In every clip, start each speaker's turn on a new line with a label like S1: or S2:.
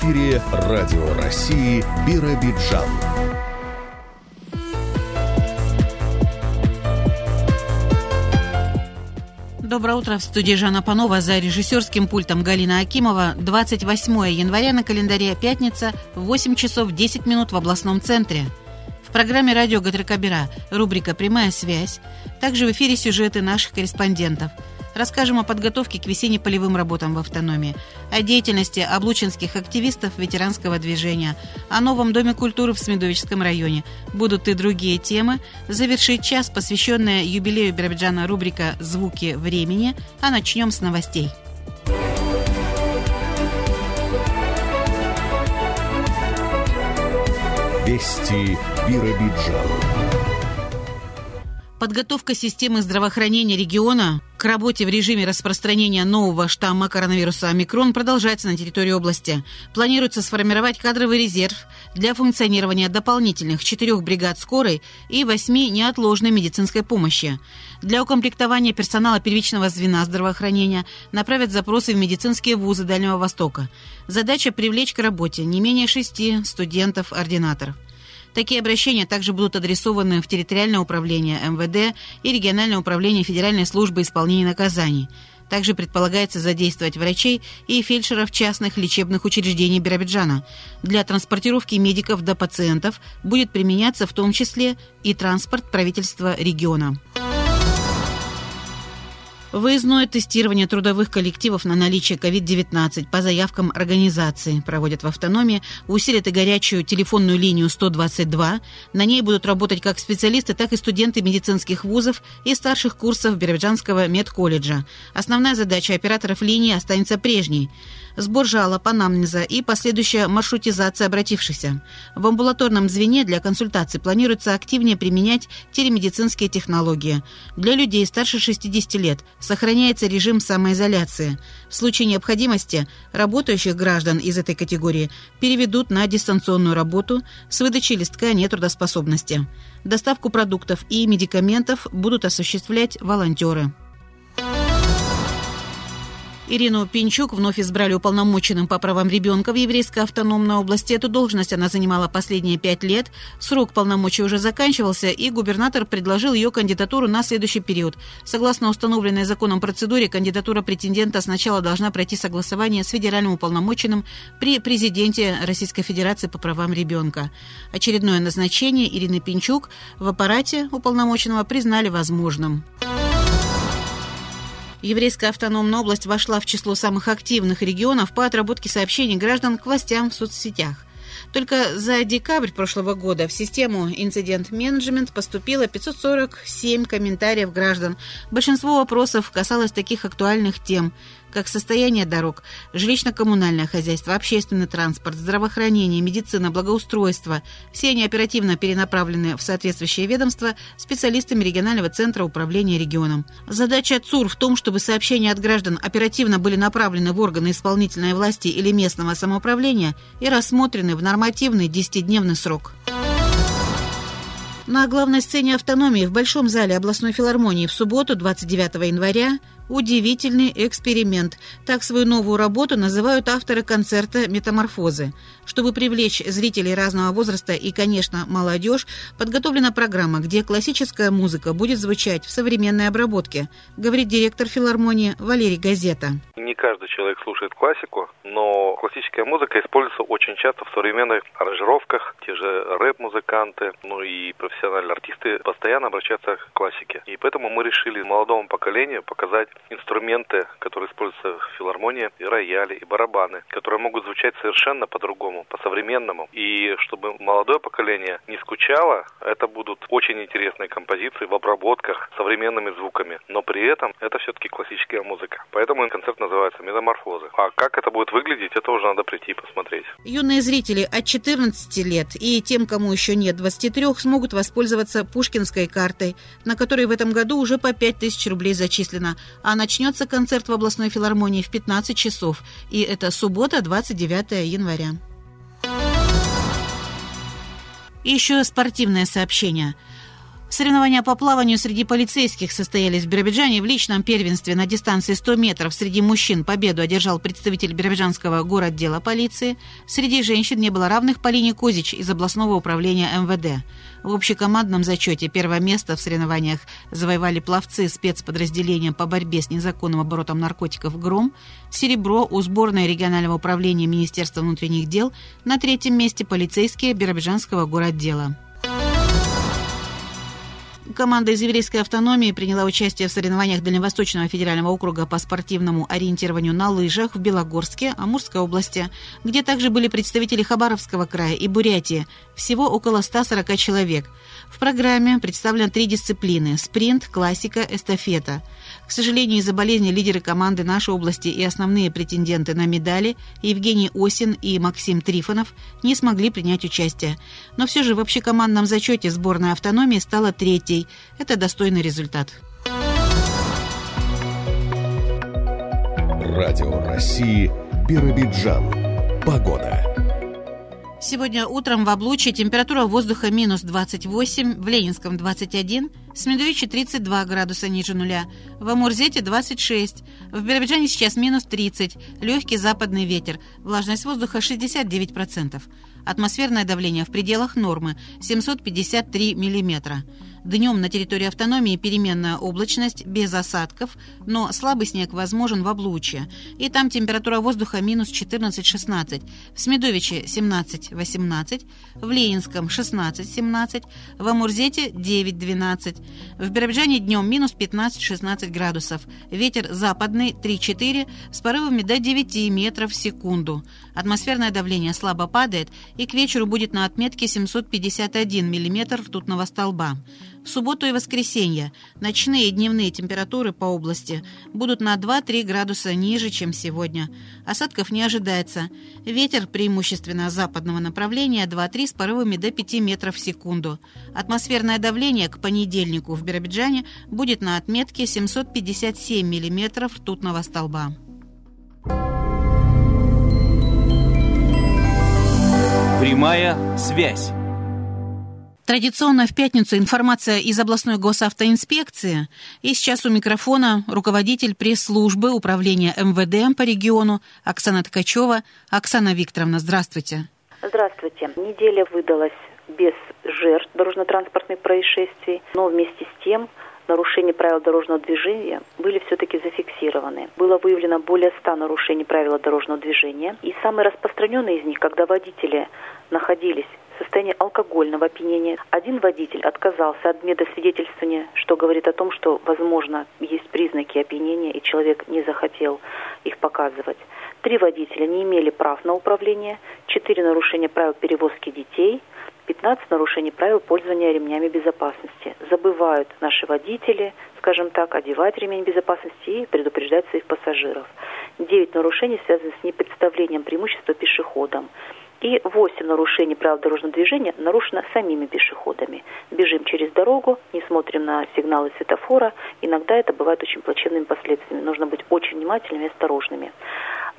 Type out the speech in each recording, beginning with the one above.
S1: эфире Радио России «Биробиджан».
S2: Доброе утро. В студии Жанна Панова за режиссерским пультом Галина Акимова. 28 января на календаре пятница, 8 часов 10 минут в областном центре. В программе «Радио Гатрикабира» рубрика «Прямая связь». Также в эфире сюжеты наших корреспондентов – Расскажем о подготовке к весенне-полевым работам в автономии, о деятельности облучинских активистов ветеранского движения, о новом Доме культуры в Смедовическом районе. Будут и другие темы. Завершить час, посвященная юбилею Биробиджана рубрика «Звуки времени», а начнем с новостей.
S1: Вести Биробиджана.
S2: Подготовка системы здравоохранения региона к работе в режиме распространения нового штамма коронавируса омикрон продолжается на территории области. Планируется сформировать кадровый резерв для функционирования дополнительных четырех бригад скорой и восьми неотложной медицинской помощи. Для укомплектования персонала первичного звена здравоохранения направят запросы в медицинские вузы Дальнего Востока. Задача привлечь к работе не менее шести студентов-ординаторов. Такие обращения также будут адресованы в территориальное управление МВД и региональное управление Федеральной службы исполнения наказаний. Также предполагается задействовать врачей и фельдшеров частных лечебных учреждений Биробиджана. Для транспортировки медиков до пациентов будет применяться в том числе и транспорт правительства региона. Выездное тестирование трудовых коллективов на наличие COVID-19 по заявкам организации проводят в автономии, усилят и горячую телефонную линию 122. На ней будут работать как специалисты, так и студенты медицинских вузов и старших курсов Биробиджанского медколледжа. Основная задача операторов линии останется прежней – сбор жалоб, анамнеза и последующая маршрутизация обратившихся. В амбулаторном звене для консультаций планируется активнее применять телемедицинские технологии. Для людей старше 60 лет сохраняется режим самоизоляции. В случае необходимости работающих граждан из этой категории переведут на дистанционную работу с выдачей листка нетрудоспособности. Доставку продуктов и медикаментов будут осуществлять волонтеры. Ирину Пинчук вновь избрали уполномоченным по правам ребенка в Еврейской автономной области. Эту должность она занимала последние пять лет. Срок полномочий уже заканчивался, и губернатор предложил ее кандидатуру на следующий период. Согласно установленной законом процедуре, кандидатура претендента сначала должна пройти согласование с федеральным уполномоченным при президенте Российской Федерации по правам ребенка. Очередное назначение Ирины Пинчук в аппарате уполномоченного признали возможным. Еврейская автономная область вошла в число самых активных регионов по отработке сообщений граждан к властям в соцсетях. Только за декабрь прошлого года в систему инцидент-менеджмент поступило 547 комментариев граждан. Большинство вопросов касалось таких актуальных тем – как состояние дорог, жилищно-коммунальное хозяйство, общественный транспорт, здравоохранение, медицина, благоустройство. Все они оперативно перенаправлены в соответствующее ведомство специалистами регионального центра управления регионом. Задача ЦУР в том, чтобы сообщения от граждан оперативно были направлены в органы исполнительной власти или местного самоуправления и рассмотрены в нормативный 10-дневный срок. На главной сцене автономии в Большом зале областной филармонии в субботу, 29 января, Удивительный эксперимент. Так свою новую работу называют авторы концерта «Метаморфозы». Чтобы привлечь зрителей разного возраста и, конечно, молодежь, подготовлена программа, где классическая музыка будет звучать в современной обработке, говорит директор филармонии Валерий Газета.
S3: Не каждый человек слушает классику, но классическая музыка используется очень часто в современных аранжировках. Те же рэп-музыканты, ну и профессиональные артисты постоянно обращаются к классике. И поэтому мы решили молодому поколению показать инструменты, которые используются в филармонии, и рояли, и барабаны, которые могут звучать совершенно по-другому, по-современному. И чтобы молодое поколение не скучало, это будут очень интересные композиции в обработках современными звуками. Но при этом это все-таки классическая музыка. Поэтому концерт называется «Метаморфозы». А как это будет выглядеть, это уже надо прийти и посмотреть.
S2: Юные зрители от 14 лет и тем, кому еще нет 23, смогут воспользоваться пушкинской картой, на которой в этом году уже по 5000 рублей зачислено, а а начнется концерт в областной филармонии в 15 часов. И это суббота, 29 января. Еще спортивное сообщение. Соревнования по плаванию среди полицейских состоялись в Биробиджане в личном первенстве на дистанции 100 метров. Среди мужчин победу одержал представитель биробиджанского городдела полиции. Среди женщин не было равных Полине Козич из областного управления МВД. В общекомандном зачете первое место в соревнованиях завоевали пловцы спецподразделения по борьбе с незаконным оборотом наркотиков «Гром», серебро у сборной регионального управления Министерства внутренних дел, на третьем месте полицейские Биробиджанского городдела. Команда из еврейской автономии приняла участие в соревнованиях Дальневосточного федерального округа по спортивному ориентированию на лыжах в Белогорске, Амурской области, где также были представители Хабаровского края и Бурятии, всего около 140 человек. В программе представлены три дисциплины – спринт, классика, эстафета. К сожалению, из-за болезни лидеры команды нашей области и основные претенденты на медали Евгений Осин и Максим Трифонов не смогли принять участие. Но все же в общекомандном зачете сборная автономии стала третьей. Это достойный результат.
S1: Радио России Биробиджан. Погода.
S2: Сегодня утром в Облучье температура воздуха минус 28, в Ленинском 21, в Смедовиче 32 градуса ниже нуля, в Амурзете 26, в Биробиджане сейчас минус 30, легкий западный ветер, влажность воздуха 69%, атмосферное давление в пределах нормы 753 миллиметра. Днем на территории автономии переменная облачность, без осадков, но слабый снег возможен в облучье. И там температура воздуха минус 14-16. В Смедовиче 17-18, в Ленинском 16-17, в Амурзете 9-12. В Биробиджане днем минус 15-16 градусов. Ветер западный 3-4 с порывами до 9 метров в секунду. Атмосферное давление слабо падает и к вечеру будет на отметке 751 миллиметр ртутного столба. В субботу и воскресенье ночные и дневные температуры по области будут на 2-3 градуса ниже, чем сегодня. Осадков не ожидается. Ветер преимущественно западного направления 2-3 с порывами до 5 метров в секунду. Атмосферное давление к понедельнику в Биробиджане будет на отметке 757 миллиметров ртутного столба.
S4: Прямая связь.
S2: Традиционно в пятницу информация из областной госавтоинспекции. И сейчас у микрофона руководитель пресс-службы управления МВД по региону Оксана Ткачева. Оксана Викторовна, здравствуйте.
S5: Здравствуйте. Неделя выдалась без жертв дорожно-транспортных происшествий, но вместе с тем нарушения правил дорожного движения были все-таки зафиксированы. Было выявлено более 100 нарушений правил дорожного движения. И самые распространенные из них, когда водители находились состоянии алкогольного опьянения. Один водитель отказался от медосвидетельствования, что говорит о том, что, возможно, есть признаки опьянения, и человек не захотел их показывать. Три водителя не имели прав на управление, четыре нарушения правил перевозки детей, 15 нарушений правил пользования ремнями безопасности. Забывают наши водители, скажем так, одевать ремень безопасности и предупреждать своих пассажиров. 9 нарушений связаны с непредставлением преимущества пешеходам и 8 нарушений правил дорожного движения нарушено самими пешеходами. Бежим через дорогу, не смотрим на сигналы светофора. Иногда это бывает очень плачевными последствиями. Нужно быть очень внимательными и осторожными.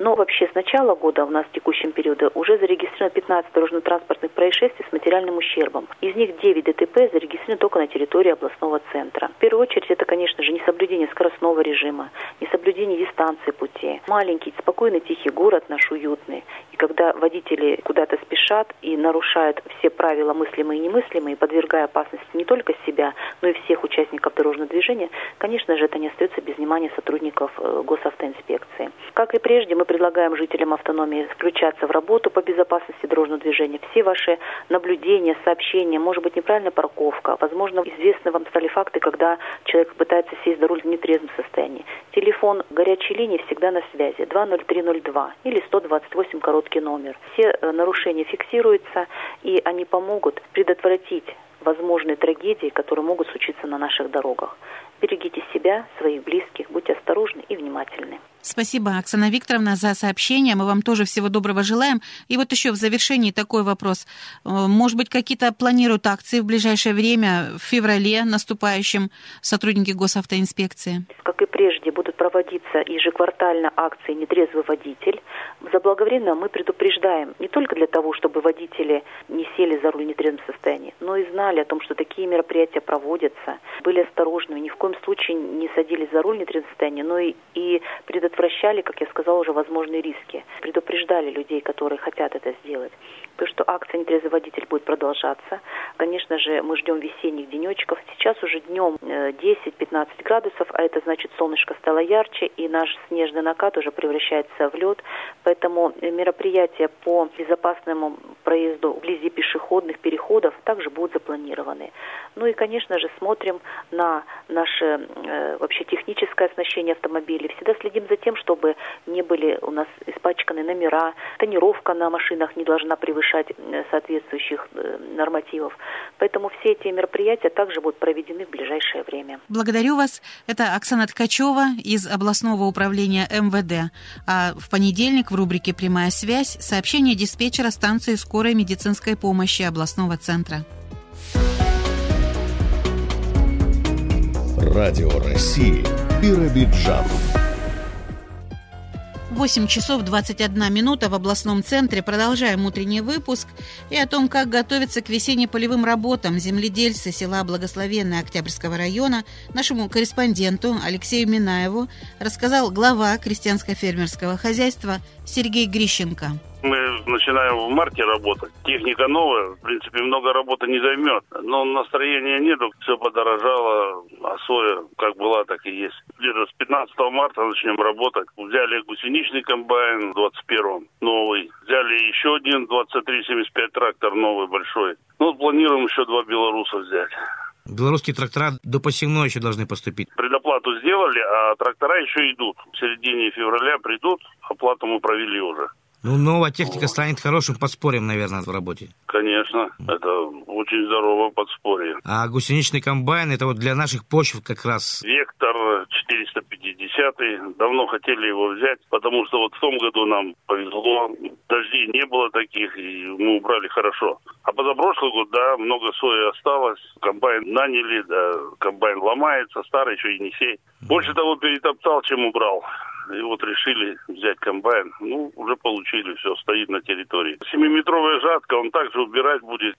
S5: Но вообще с начала года у нас в текущем периоде уже зарегистрировано 15 дорожно-транспортных происшествий с материальным ущербом. Из них 9 ДТП зарегистрированы только на территории областного центра. В первую очередь это, конечно же, несоблюдение скоростного режима, несоблюдение дистанции пути. Маленький, спокойный, тихий город наш уютный. И когда водители куда-то спешат и нарушают все правила мыслимые и немыслимые, подвергая опасности не только себя, но и всех участников дорожного движения, конечно же, это не остается без внимания сотрудников э, госавтоинспекции. Как и прежде, мы предлагаем жителям автономии включаться в работу по безопасности дорожного движения. Все ваши наблюдения, сообщения, может быть, неправильная парковка, возможно, известны вам стали факты, когда человек пытается сесть за руль в нетрезвом состоянии. Телефон горячей линии всегда на связи 20302 или 128 короткий номер. Все э, нарушения фиксируются, и они помогут предотвратить возможные трагедии, которые могут случиться на наших дорогах. Берегите себя, своих близких, будьте осторожны и внимательны.
S2: Спасибо, Оксана Викторовна, за сообщение. Мы вам тоже всего доброго желаем. И вот еще в завершении такой вопрос. Э, может быть, какие-то планируют акции в ближайшее время, в феврале наступающем, сотрудники госавтоинспекции?
S5: Как и прежде, будут проводиться ежеквартально акции «Нетрезвый водитель». Заблаговременно мы предупреждаем не только для того, чтобы водители не сели за руль в нетрезвом состоянии, но и знали о том, что такие мероприятия проводятся, были осторожными, ни в коем случае не садились за руль в нетрезвом состоянии, но и, и предотвращали, как я сказала, уже возможные риски. Предупреждали людей, которые хотят это сделать. То, что акция «Нетрезвый водитель» будет продолжаться. Конечно же, мы ждем весенних денечков. Сейчас уже днем 10-15 э, градусов, а это значит солнышко стало ярче, и наш снежный накат уже превращается в лед. Поэтому мероприятия по безопасному проезду вблизи пешеходных переходов также будут запланированы. Ну и, конечно же, смотрим на наше э, вообще техническое оснащение автомобилей. Всегда следим за тем, чтобы не были у нас испачканы номера, тонировка на машинах не должна превышать э, соответствующих э, нормативов. Поэтому все эти мероприятия также будут проведены в ближайшее время.
S2: Благодарю вас. Это Оксана Ткачева из областного управления МВД. А в понедельник в рубрике «Прямая связь» сообщение диспетчера станции скорой медицинской помощи областного центра.
S1: Радио России Биробиджан.
S2: 8 часов 21 минута в областном центре. Продолжаем утренний выпуск и о том, как готовиться к весенне-полевым работам земледельцы села Благословенное Октябрьского района нашему корреспонденту Алексею Минаеву рассказал глава крестьянско-фермерского хозяйства Сергей Грищенко.
S6: Мы начинаем в марте работать. Техника новая, в принципе, много работы не займет. Но настроения нету, все подорожало, а соя как была, так и есть. Где-то с 15 марта начнем работать. Взяли гусеничный комбайн в 21-м, новый. Взяли еще один 2375 трактор новый, большой. Ну, планируем еще два белоруса взять.
S7: Белорусские трактора до посевной еще должны поступить.
S6: Предоплату сделали, а трактора еще идут. В середине февраля придут, оплату мы провели уже.
S7: Ну, новая техника станет хорошим подспорьем, наверное, в работе.
S6: Конечно, это очень здоровое подспорье.
S7: А гусеничный комбайн, это вот для наших почв как раз...
S6: Вектор 450 давно хотели его взять, потому что вот в том году нам повезло, дождей не было таких, и мы убрали хорошо. А позапрошлый год, да, много сои осталось, комбайн наняли, да, комбайн ломается, старый еще Енисей. Больше того перетоптал, чем убрал. И вот решили взять комбайн. Ну, уже получили, все, стоит на территории. Семиметровая жатка, он также убирать будет.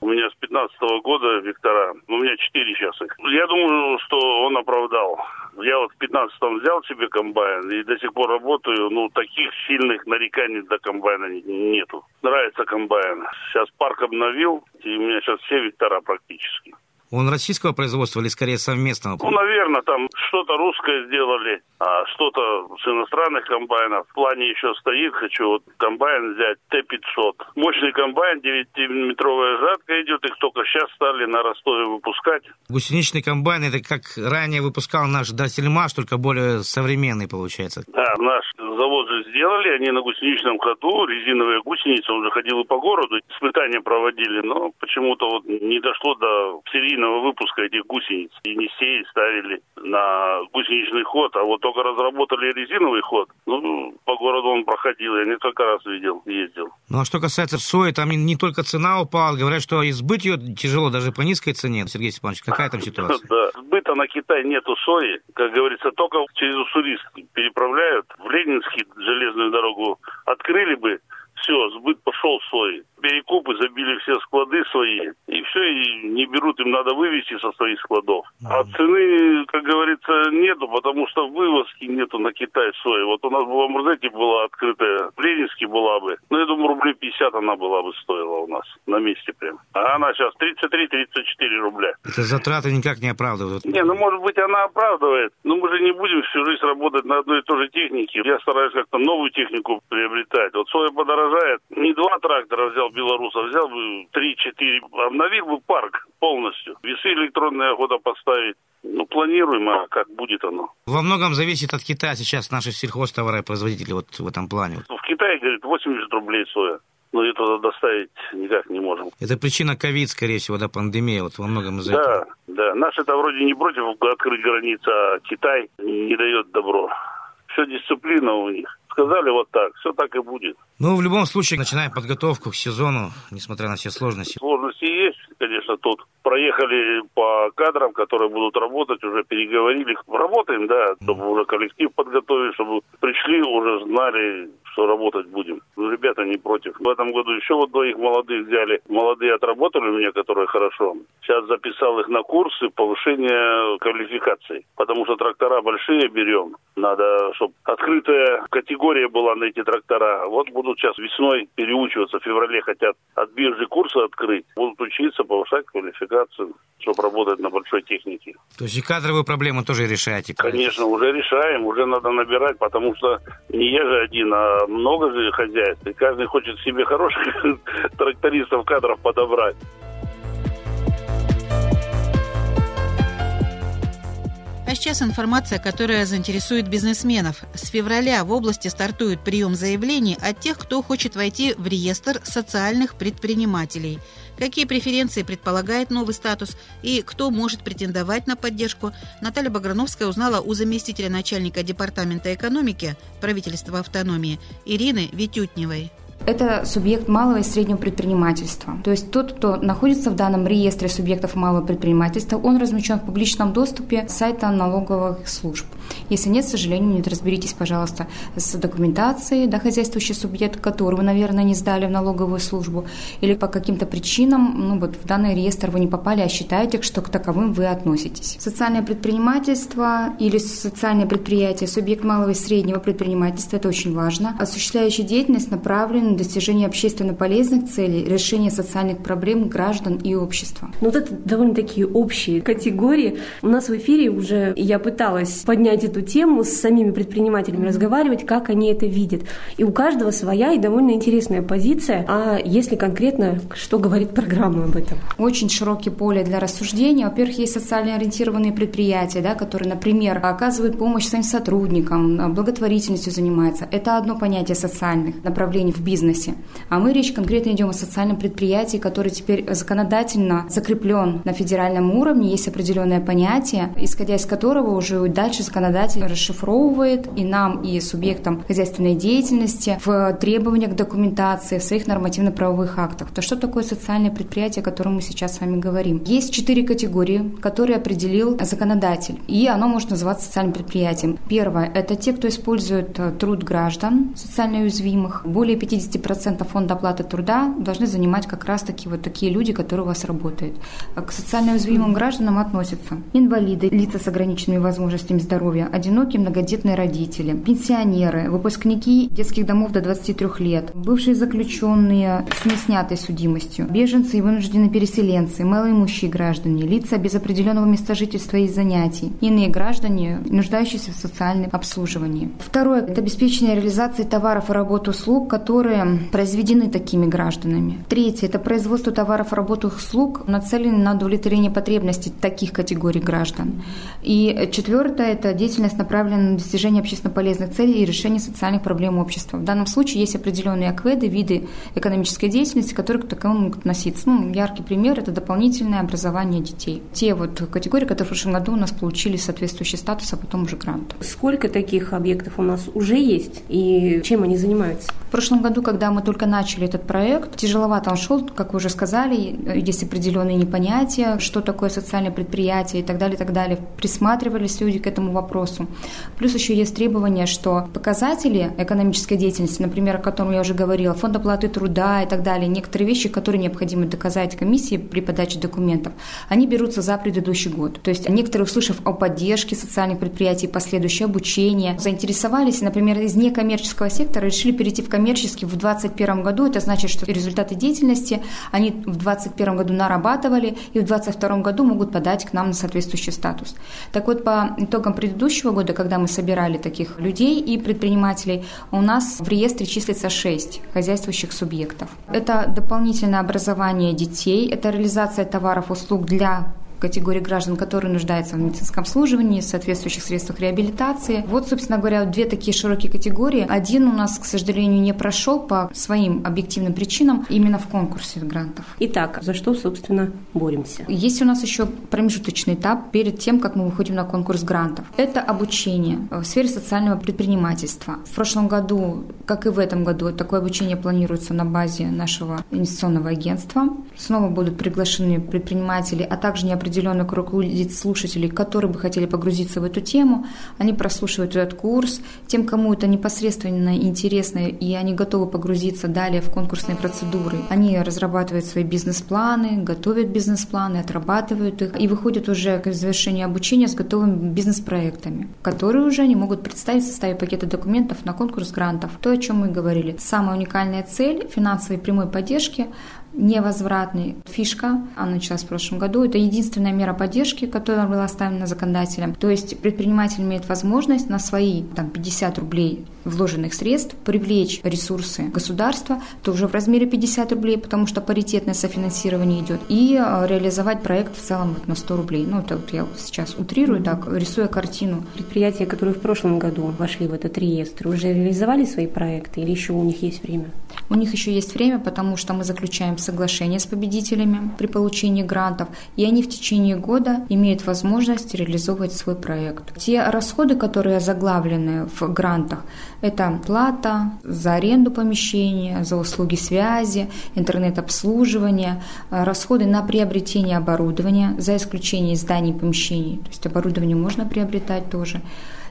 S6: У меня с 15 -го года Виктора, у меня 4 сейчас их. Я думаю, что он оправдал. Я вот в 15-м взял себе комбайн и до сих пор работаю. Ну, таких сильных нареканий до комбайна нету. Нравится комбайн. Сейчас парк обновил, и у меня сейчас все Виктора практически.
S7: Он российского производства или скорее совместного?
S6: Ну, наверное, там что-то русское сделали, а что-то с иностранных комбайнов. В плане еще стоит, хочу вот комбайн взять Т-500. Мощный комбайн, 9-метровая жатка идет, их только сейчас стали на Ростове выпускать.
S7: Гусеничный комбайн, это как ранее выпускал наш Дасельмаш, только более современный получается.
S6: Да, наш завод же сделали, они на гусеничном ходу, резиновые гусеницы, он уже ходил и по городу, испытания проводили, но почему-то вот не дошло до серийного выпуска этих гусениц. Енисей ставили на гусеничный ход, а вот только разработали резиновый ход, ну, по городу он проходил, я несколько раз видел, ездил.
S7: Ну, а что касается сои, там не только цена упала, говорят, что избыть ее тяжело даже по низкой цене. Сергей Степанович, какая там ситуация?
S6: Да, сбыта на Китай нету сои, как говорится, только через Уссурийск переправляют. В Ленинский железную дорогу открыли бы, все, сбыт пошел сои перекупы забили все склады свои, и все, и не берут, им надо вывести со своих складов. А цены, как говорится, нету, потому что вывозки нету на Китай сои. Вот у нас в Амурзете была открытая, в Ленинске была бы, ну, я думаю, рублей 50 она была бы стоила у нас, на месте прям. А она сейчас 33-34 рубля.
S7: Это затраты никак не оправдывают?
S6: Не, ну, может быть, она оправдывает, но мы же не будем всю жизнь работать на одной и той же технике. Я стараюсь как-то новую технику приобретать. Вот соя подорожает, не два трактора взял белоруса взял бы 3-4, обновил бы парк полностью. Весы электронные охота поставить. Ну, планируем, а как будет оно.
S7: Во многом зависит от Китая сейчас наши сельхозтоваропроизводители вот в этом плане.
S6: В Китае, говорит, 80 рублей соя. Но это доставить никак не можем.
S7: Это причина ковид, скорее всего, да, пандемия, вот во многом из-за
S6: да,
S7: этого.
S6: Да, Наши-то вроде не против открыть границы, а Китай не дает добро. Все дисциплина у них сказали вот так, все так и будет.
S7: Ну, в любом случае, начинаем подготовку к сезону, несмотря на все сложности.
S6: Сложности есть, конечно, тут проехали по кадрам, которые будут работать, уже переговорили. Работаем, да, чтобы уже коллектив подготовить, чтобы пришли, уже знали, что работать будем. Ну, ребята не против. В этом году еще вот двоих молодых взяли. Молодые отработали у меня, которые хорошо. Сейчас записал их на курсы повышения квалификации. Потому что трактора большие берем. Надо, чтобы открытая категория была на эти трактора. Вот будут сейчас весной переучиваться. В феврале хотят от биржи курсы открыть. Будут учиться, повышать квалификацию, чтобы работать на большой технике.
S7: То есть и кадровую проблему тоже решаете?
S6: Конечно, уже решаем. Уже надо набирать, потому что не я же один, а много же хозяйств, и каждый хочет себе хороших трактористов, кадров подобрать.
S2: А сейчас информация, которая заинтересует бизнесменов. С февраля в области стартует прием заявлений от тех, кто хочет войти в реестр социальных предпринимателей. Какие преференции предполагает новый статус и кто может претендовать на поддержку, Наталья Баграновская узнала у заместителя начальника Департамента экономики правительства автономии Ирины Витютневой.
S8: Это субъект малого и среднего предпринимательства. То есть тот, кто находится в данном реестре субъектов малого предпринимательства, он размещен в публичном доступе сайта налоговых служб. Если нет, к сожалению, нет, разберитесь, пожалуйста, с документацией, да, хозяйствующий субъект, который вы, наверное, не сдали в налоговую службу, или по каким-то причинам, ну вот в данный реестр вы не попали, а считаете, что к таковым вы относитесь. Социальное предпринимательство или социальное предприятие, субъект малого и среднего предпринимательства, это очень важно. Осуществляющий деятельность направлена на достижение общественно полезных целей, решение социальных проблем граждан и общества.
S9: Ну, вот это довольно такие общие категории. У нас в эфире уже я пыталась поднять эту тему, с самими предпринимателями разговаривать, как они это видят. И у каждого своя и довольно интересная позиция. А если конкретно, что говорит программа об этом?
S8: Очень широкие поле для рассуждения. Во-первых, есть социально ориентированные предприятия, да, которые, например, оказывают помощь своим сотрудникам, благотворительностью занимаются. Это одно понятие социальных направлений в бизнесе. А мы речь конкретно идем о социальном предприятии, который теперь законодательно закреплен на федеральном уровне. Есть определенное понятие, исходя из которого уже дальше законодатель расшифровывает и нам, и субъектам хозяйственной деятельности в требованиях к документации, в своих нормативно-правовых актах. То что такое социальное предприятие, о котором мы сейчас с вами говорим? Есть четыре категории, которые определил законодатель, и оно может называться социальным предприятием. Первое – это те, кто использует э, труд граждан социально уязвимых. Более 50 50% фонда оплаты труда должны занимать как раз-таки вот такие люди, которые у вас работают. К социально уязвимым гражданам относятся инвалиды, лица с ограниченными возможностями здоровья, одинокие многодетные родители, пенсионеры, выпускники детских домов до 23 лет, бывшие заключенные с неснятой судимостью, беженцы и вынужденные переселенцы, малоимущие граждане, лица без определенного места жительства и занятий, иные граждане, нуждающиеся в социальном обслуживании. Второе – это обеспечение реализации товаров и работ услуг, которые произведены такими гражданами. Третье – это производство товаров, работ и услуг, нацеленные на удовлетворение потребностей таких категорий граждан. И четвертое – это деятельность, направленная на достижение общественно полезных целей и решение социальных проблем общества. В данном случае есть определенные акведы, виды экономической деятельности, которые к таковым могут относиться. Ну, яркий пример – это дополнительное образование детей. Те вот категории, которые в прошлом году у нас получили соответствующий статус, а потом уже грант.
S9: Сколько таких объектов у нас уже есть и чем они занимаются?
S8: В прошлом году когда мы только начали этот проект, тяжеловато он шел, как вы уже сказали, есть определенные непонятия, что такое социальное предприятие и так далее, и так далее. Присматривались люди к этому вопросу. Плюс еще есть требование, что показатели экономической деятельности, например, о котором я уже говорила, фонд оплаты труда и так далее, некоторые вещи, которые необходимо доказать комиссии при подаче документов, они берутся за предыдущий год. То есть некоторые, услышав о поддержке социальных предприятий, последующее обучение, заинтересовались, например, из некоммерческого сектора решили перейти в коммерческий в 2021 году. Это значит, что результаты деятельности они в 2021 году нарабатывали и в 2022 году могут подать к нам на соответствующий статус. Так вот, по итогам предыдущего года, когда мы собирали таких людей и предпринимателей, у нас в реестре числится 6 хозяйствующих субъектов. Это дополнительное образование детей, это реализация товаров, услуг для категории граждан, которые нуждаются в медицинском обслуживании, соответствующих средствах реабилитации. Вот, собственно говоря, две такие широкие категории. Один у нас, к сожалению, не прошел по своим объективным причинам именно в конкурсе грантов.
S9: Итак, за что, собственно, боремся?
S8: Есть у нас еще промежуточный этап перед тем, как мы выходим на конкурс грантов. Это обучение в сфере социального предпринимательства. В прошлом году, как и в этом году, такое обучение планируется на базе нашего инвестиционного агентства. Снова будут приглашены предприниматели, а также неопределенный круг лиц слушателей, которые бы хотели погрузиться в эту тему. Они прослушивают этот курс. Тем, кому это непосредственно интересно, и они готовы погрузиться далее в конкурсные процедуры, они разрабатывают свои бизнес-планы, готовят бизнес-планы, отрабатывают их и выходят уже к завершению обучения с готовыми бизнес-проектами, которые уже они могут представить в составе пакета документов на конкурс грантов. То, о чем мы говорили. Самая уникальная цель финансовой прямой поддержки невозвратный. Фишка, она началась в прошлом году, это единственная мера поддержки, которая была оставлена законодателем. То есть предприниматель имеет возможность на свои там, 50 рублей вложенных средств привлечь ресурсы государства тоже в размере 50 рублей, потому что паритетное софинансирование идет, и э, реализовать проект в целом на 100 рублей. Ну, это вот я сейчас утрирую, так, рисуя картину.
S9: Предприятия, которые в прошлом году вошли в этот реестр, уже реализовали свои проекты или еще у них есть время?
S8: У них еще есть время, потому что мы заключаем соглашение с победителями при получении грантов, и они в течение года имеют возможность реализовывать свой проект. Те расходы, которые заглавлены в грантах, это плата за аренду помещения, за услуги связи, интернет-обслуживание, расходы на приобретение оборудования, за исключением зданий и помещений. То есть оборудование можно приобретать тоже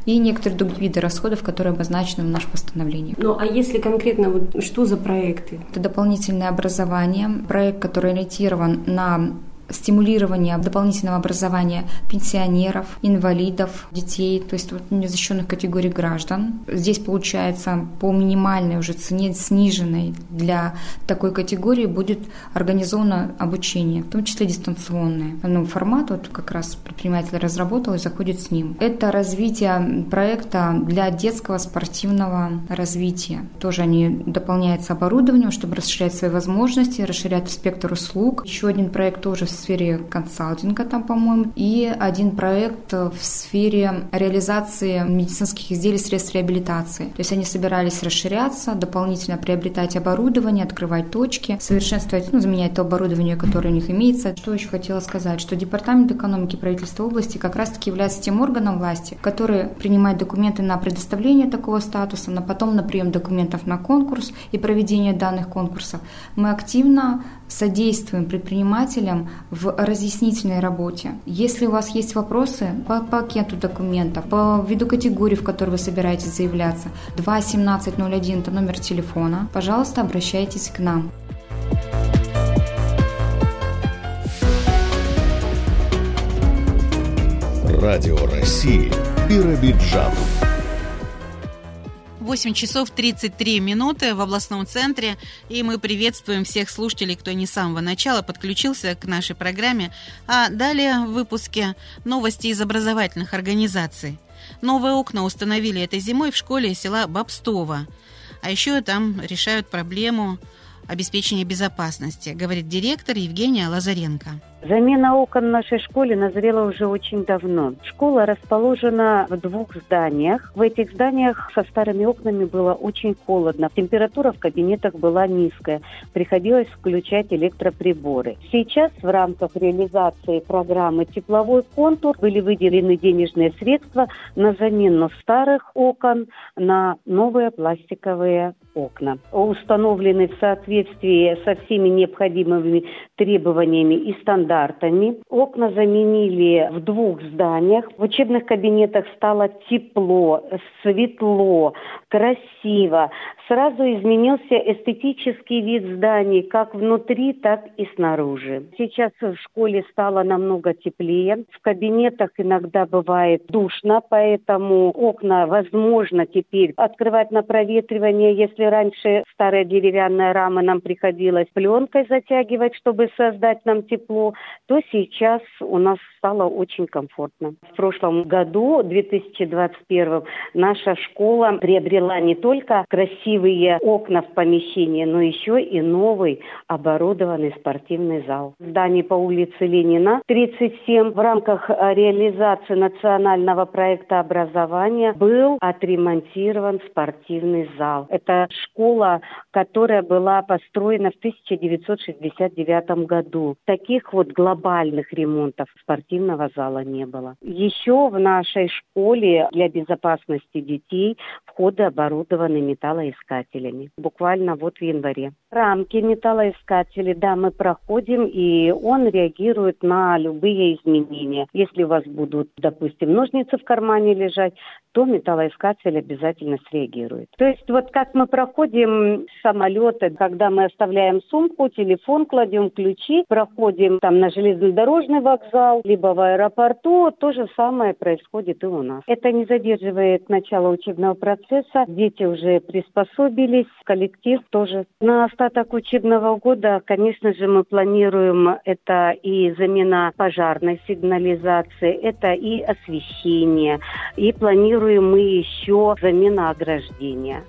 S8: и некоторые другие виды расходов, которые обозначены в нашем постановлении.
S9: Ну а если конкретно, вот, что за проекты?
S8: Это дополнительное образование, проект, который ориентирован на стимулирование дополнительного образования пенсионеров, инвалидов, детей, то есть вот незащищенных категорий граждан. Здесь получается по минимальной уже цене, сниженной для такой категории, будет организовано обучение, в том числе дистанционное. Ну, формат вот как раз предприниматель разработал и заходит с ним. Это развитие проекта для детского спортивного развития. Тоже они дополняются оборудованием, чтобы расширять свои возможности, расширять спектр услуг. Еще один проект тоже в сфере консалтинга там, по-моему, и один проект в сфере реализации медицинских изделий, средств реабилитации. То есть они собирались расширяться, дополнительно приобретать оборудование, открывать точки, совершенствовать, ну, заменять то оборудование, которое у них имеется. Что еще хотела сказать, что Департамент экономики правительства области как раз-таки является тем органом власти, который принимает документы на предоставление такого статуса, на потом на прием документов на конкурс и проведение данных конкурсов. Мы активно содействуем предпринимателям в разъяснительной работе. Если у вас есть вопросы по пакету документов, по виду категории, в которой вы собираетесь заявляться, 21701 это номер телефона, пожалуйста, обращайтесь к нам.
S1: Радио России Биробиджан.
S2: 8 часов 33 минуты в областном центре, и мы приветствуем всех слушателей, кто не с самого начала подключился к нашей программе. А далее в выпуске новости из образовательных организаций. Новые окна установили этой зимой в школе села Бабстово. А еще там решают проблему обеспечения безопасности, говорит директор Евгения Лазаренко.
S10: Замена окон в нашей школе назрела уже очень давно. Школа расположена в двух зданиях. В этих зданиях со старыми окнами было очень холодно. Температура в кабинетах была низкая. Приходилось включать электроприборы. Сейчас в рамках реализации программы «Тепловой контур» были выделены денежные средства на замену старых окон на новые пластиковые окна. Установлены в соответствии со всеми необходимыми требованиями и стандартами. Окна заменили в двух зданиях. В учебных кабинетах стало тепло, светло, красиво. Сразу изменился эстетический вид зданий как внутри, так и снаружи. Сейчас в школе стало намного теплее. В кабинетах иногда бывает душно, поэтому окна возможно теперь открывать на проветривание. Если раньше старая деревянная рама нам приходилось пленкой затягивать, чтобы создать нам тепло, то сейчас у нас стало очень комфортно. В прошлом году, 2021, наша школа приобрела не только красивые окна в помещении, но еще и новый оборудованный спортивный зал. В здании по улице Ленина 37 в рамках реализации национального проекта образования был отремонтирован спортивный зал. Это школа, которая была построена в 1969 году. Таких вот глобальных ремонтов спортивного зала не было. Еще в нашей школе для безопасности детей входы оборудованы металлоискателями. Буквально вот в январе. Рамки металлоискателей, да, мы проходим, и он реагирует на любые изменения. Если у вас будут, допустим, ножницы в кармане лежать, то металлоискатель обязательно среагирует. То есть вот как мы проходим самолеты, когда мы оставляем сумку, телефон кладем, ключи, проходим там на железнодорожный вокзал, либо в аэропорту, то же самое происходит и у нас. Это не задерживает начало учебного процесса, дети уже приспособились, коллектив тоже. На остаток учебного года, конечно же, мы планируем это и замена пожарной сигнализации, это и освещение, и планируем мы еще замена ограждения.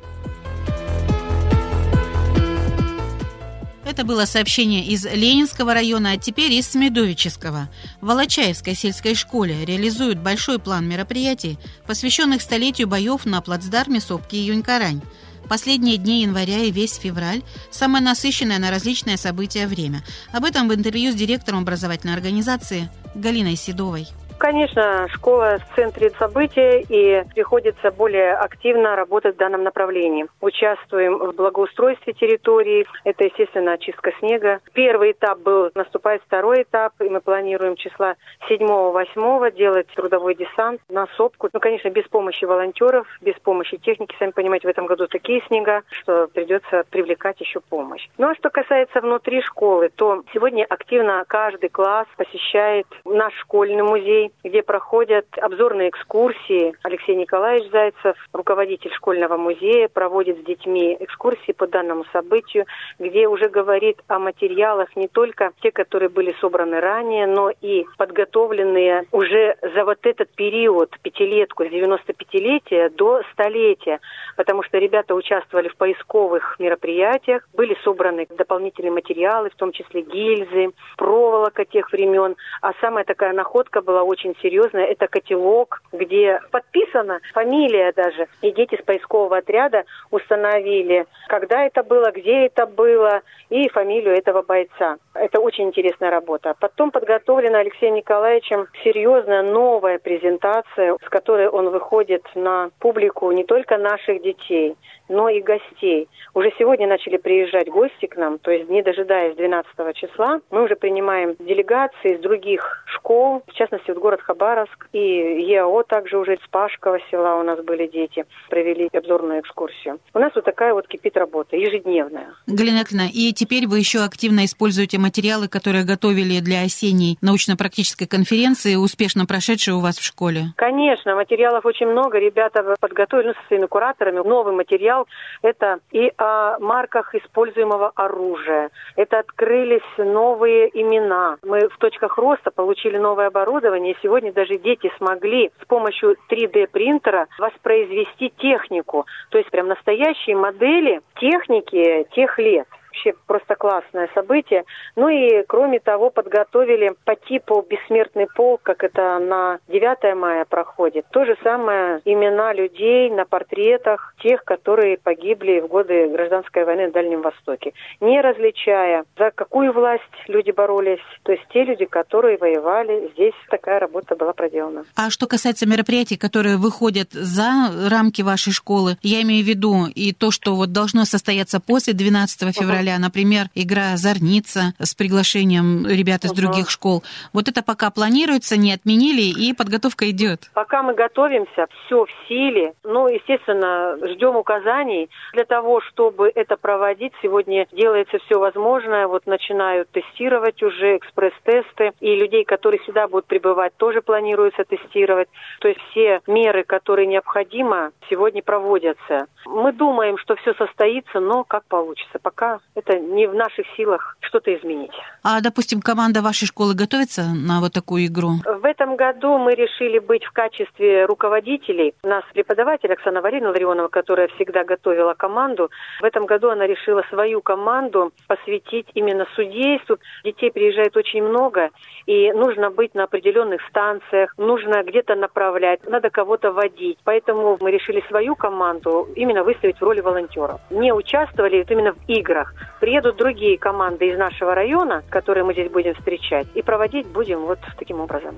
S2: Это было сообщение из Ленинского района, а теперь из Смедовического. В Волочаевской сельской школе реализуют большой план мероприятий, посвященных столетию боев на плацдарме Сопки и Юнькарань. Последние дни января и весь февраль – самое насыщенное на различные события время. Об этом в интервью с директором образовательной организации Галиной Седовой.
S11: Конечно, школа в центре события и приходится более активно работать в данном направлении. Участвуем в благоустройстве территории. Это, естественно, очистка снега. Первый этап был, наступает второй этап, и мы планируем числа 7-8 делать трудовой десант на сопку. Ну, конечно, без помощи волонтеров, без помощи техники. Сами понимаете, в этом году такие снега, что придется привлекать еще помощь. Ну, а что касается внутри школы, то сегодня активно каждый класс посещает наш школьный музей, где проходят обзорные экскурсии. Алексей Николаевич Зайцев, руководитель школьного музея, проводит с детьми экскурсии по данному событию, где уже говорит о материалах не только те, которые были собраны ранее, но и подготовленные уже за вот этот период, пятилетку, с 95-летия до столетия, потому что ребята участвовали в поисковых мероприятиях, были собраны дополнительные материалы, в том числе гильзы, проволока тех времен, а самая такая находка была очень очень серьезная. Это котелок, где подписана фамилия даже. И дети с поискового отряда установили, когда это было, где это было, и фамилию этого бойца. Это очень интересная работа. Потом подготовлена Алексеем Николаевичем серьезная новая презентация, с которой он выходит на публику не только наших детей, но и гостей. Уже сегодня начали приезжать гости к нам, то есть не дожидаясь 12 числа, мы уже принимаем делегации из других школ, в частности, вот город Хабаровск и ЕАО также уже из Пашкова села у нас были дети, провели обзорную экскурсию. У нас вот такая вот кипит работа, ежедневная.
S2: Галина Яковлевна, и теперь вы еще активно используете материалы, которые готовили для осенней научно-практической конференции, успешно прошедшей у вас в школе?
S11: Конечно, материалов очень много. Ребята подготовили ну, со своими кураторами новый материал. Это и о марках используемого оружия. Это открылись новые имена. Мы в точках роста получили новое оборудование. И сегодня даже дети смогли с помощью 3D-принтера воспроизвести технику. То есть прям настоящие модели техники тех лет вообще просто классное событие. Ну и, кроме того, подготовили по типу «Бессмертный полк», как это на 9 мая проходит. То же самое имена людей на портретах тех, которые погибли в годы гражданской войны на Дальнем Востоке. Не различая, за какую власть люди боролись, то есть те люди, которые воевали, здесь такая работа была проделана.
S2: А что касается мероприятий, которые выходят за рамки вашей школы, я имею в виду и то, что вот должно состояться после 12 февраля, февраля, например, игра «Зорница» с приглашением ребят из угу. других школ. Вот это пока планируется, не отменили, и подготовка идет.
S11: Пока мы готовимся, все в силе. Ну, естественно, ждем указаний для того, чтобы это проводить. Сегодня делается все возможное. Вот начинают тестировать уже экспресс-тесты. И людей, которые сюда будут прибывать, тоже планируется тестировать. То есть все меры, которые необходимо, сегодня проводятся. Мы думаем, что все состоится, но как получится. Пока это не в наших силах что-то изменить.
S2: А, допустим, команда вашей школы готовится на вот такую игру?
S11: В этом году мы решили быть в качестве руководителей. У нас преподаватель Оксана Валерьевна Ларионова, которая всегда готовила команду. В этом году она решила свою команду посвятить именно судейству. Детей приезжает очень много, и нужно быть на определенных станциях, нужно где-то направлять, надо кого-то водить. Поэтому мы решили свою команду именно выставить в роли волонтеров. Не участвовали именно в играх. Приедут другие команды из нашего района, которые мы здесь будем встречать, и проводить будем вот таким образом.